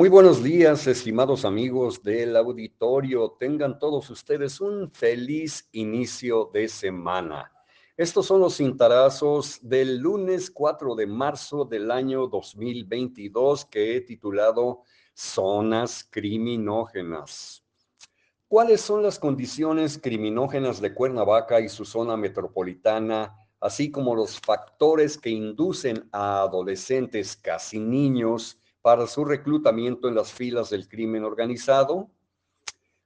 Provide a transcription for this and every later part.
Muy buenos días, estimados amigos del auditorio. Tengan todos ustedes un feliz inicio de semana. Estos son los cintarazos del lunes 4 de marzo del año 2022 que he titulado Zonas Criminógenas. ¿Cuáles son las condiciones criminógenas de Cuernavaca y su zona metropolitana, así como los factores que inducen a adolescentes, casi niños, para su reclutamiento en las filas del crimen organizado?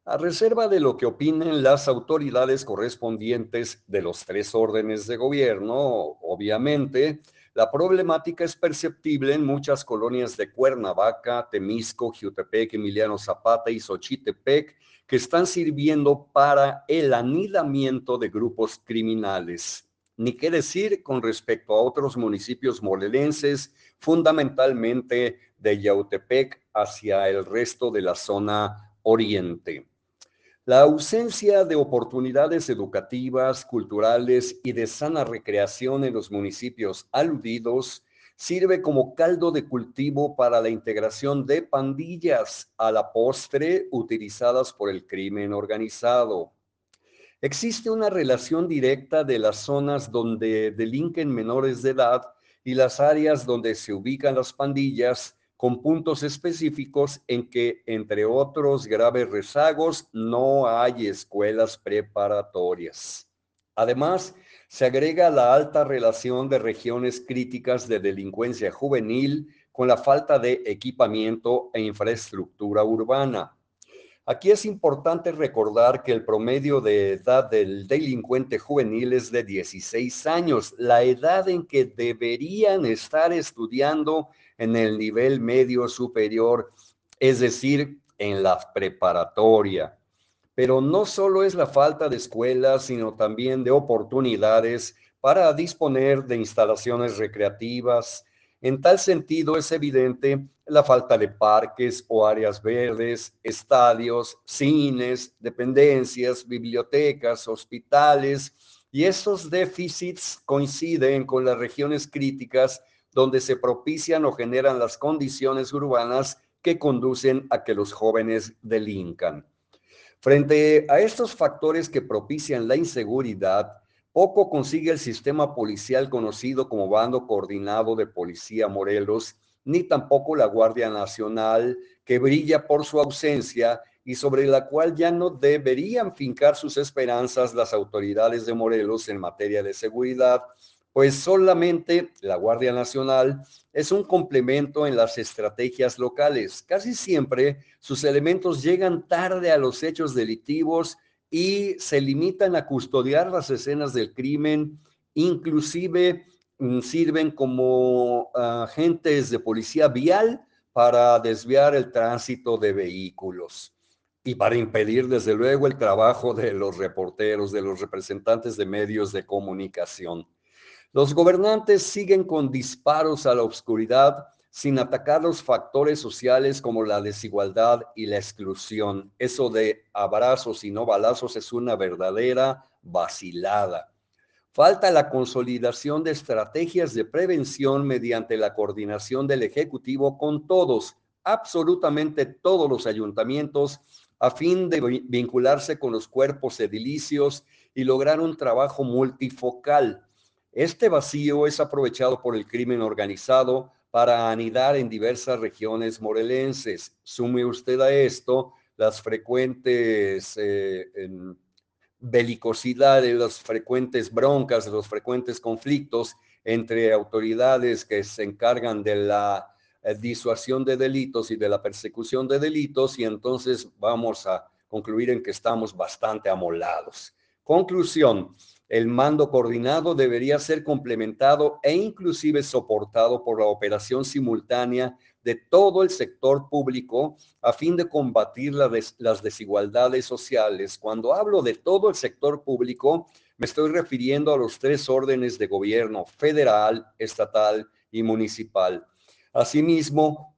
A reserva de lo que opinen las autoridades correspondientes de los tres órdenes de gobierno, obviamente, la problemática es perceptible en muchas colonias de Cuernavaca, Temisco, Jiutepec, Emiliano Zapata y Xochitepec, que están sirviendo para el anidamiento de grupos criminales. Ni qué decir con respecto a otros municipios morelenses, fundamentalmente de Yautepec hacia el resto de la zona oriente. La ausencia de oportunidades educativas, culturales y de sana recreación en los municipios aludidos sirve como caldo de cultivo para la integración de pandillas a la postre utilizadas por el crimen organizado. Existe una relación directa de las zonas donde delinquen menores de edad y las áreas donde se ubican las pandillas con puntos específicos en que, entre otros graves rezagos, no hay escuelas preparatorias. Además, se agrega la alta relación de regiones críticas de delincuencia juvenil con la falta de equipamiento e infraestructura urbana. Aquí es importante recordar que el promedio de edad del delincuente juvenil es de 16 años, la edad en que deberían estar estudiando en el nivel medio superior, es decir, en la preparatoria. Pero no solo es la falta de escuelas, sino también de oportunidades para disponer de instalaciones recreativas, en tal sentido, es evidente la falta de parques o áreas verdes, estadios, cines, dependencias, bibliotecas, hospitales, y estos déficits coinciden con las regiones críticas donde se propician o generan las condiciones urbanas que conducen a que los jóvenes delincan. Frente a estos factores que propician la inseguridad, poco consigue el sistema policial conocido como Bando Coordinado de Policía Morelos, ni tampoco la Guardia Nacional, que brilla por su ausencia y sobre la cual ya no deberían fincar sus esperanzas las autoridades de Morelos en materia de seguridad, pues solamente la Guardia Nacional es un complemento en las estrategias locales. Casi siempre sus elementos llegan tarde a los hechos delictivos y se limitan a custodiar las escenas del crimen, inclusive mm, sirven como agentes de policía vial para desviar el tránsito de vehículos y para impedir, desde luego, el trabajo de los reporteros, de los representantes de medios de comunicación. Los gobernantes siguen con disparos a la oscuridad sin atacar los factores sociales como la desigualdad y la exclusión. Eso de abrazos y no balazos es una verdadera vacilada. Falta la consolidación de estrategias de prevención mediante la coordinación del Ejecutivo con todos, absolutamente todos los ayuntamientos, a fin de vincularse con los cuerpos edilicios y lograr un trabajo multifocal. Este vacío es aprovechado por el crimen organizado para anidar en diversas regiones morelenses. Sume usted a esto las frecuentes eh, belicosidades, las frecuentes broncas, los frecuentes conflictos entre autoridades que se encargan de la eh, disuasión de delitos y de la persecución de delitos y entonces vamos a concluir en que estamos bastante amolados. Conclusión, el mando coordinado debería ser complementado e inclusive soportado por la operación simultánea de todo el sector público a fin de combatir las desigualdades sociales. Cuando hablo de todo el sector público, me estoy refiriendo a los tres órdenes de gobierno, federal, estatal y municipal. Asimismo,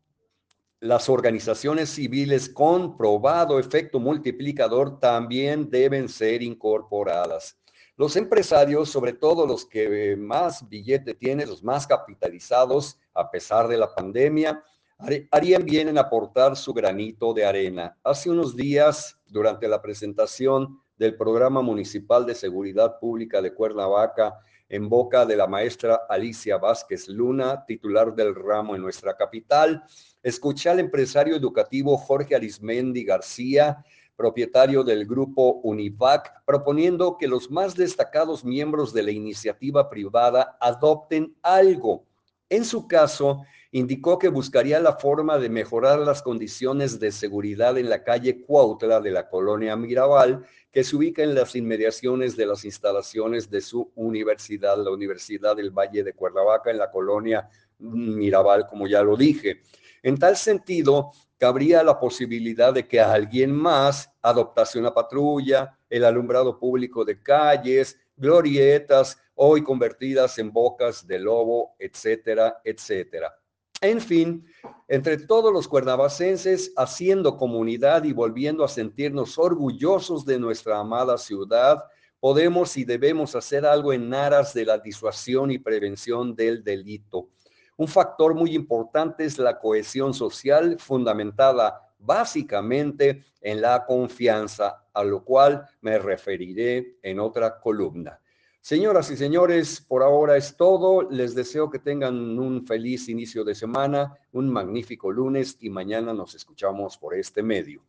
las organizaciones civiles con probado efecto multiplicador también deben ser incorporadas. Los empresarios, sobre todo los que más billete tienen, los más capitalizados, a pesar de la pandemia, harían bien en aportar su granito de arena. Hace unos días, durante la presentación del Programa Municipal de Seguridad Pública de Cuernavaca, en boca de la maestra Alicia Vázquez Luna, titular del ramo en nuestra capital, escuché al empresario educativo Jorge Arismendi García, propietario del grupo Univac, proponiendo que los más destacados miembros de la iniciativa privada adopten algo. En su caso, indicó que buscaría la forma de mejorar las condiciones de seguridad en la calle Cuautla de la colonia Mirabal, que se ubica en las inmediaciones de las instalaciones de su universidad, la Universidad del Valle de Cuernavaca, en la colonia Mirabal, como ya lo dije. En tal sentido, cabría la posibilidad de que alguien más adoptase una patrulla, el alumbrado público de calles, glorietas, hoy convertidas en bocas de lobo, etcétera, etcétera. En fin, entre todos los cuernavacenses, haciendo comunidad y volviendo a sentirnos orgullosos de nuestra amada ciudad, podemos y debemos hacer algo en aras de la disuasión y prevención del delito. Un factor muy importante es la cohesión social fundamentada básicamente en la confianza, a lo cual me referiré en otra columna. Señoras y señores, por ahora es todo. Les deseo que tengan un feliz inicio de semana, un magnífico lunes y mañana nos escuchamos por este medio.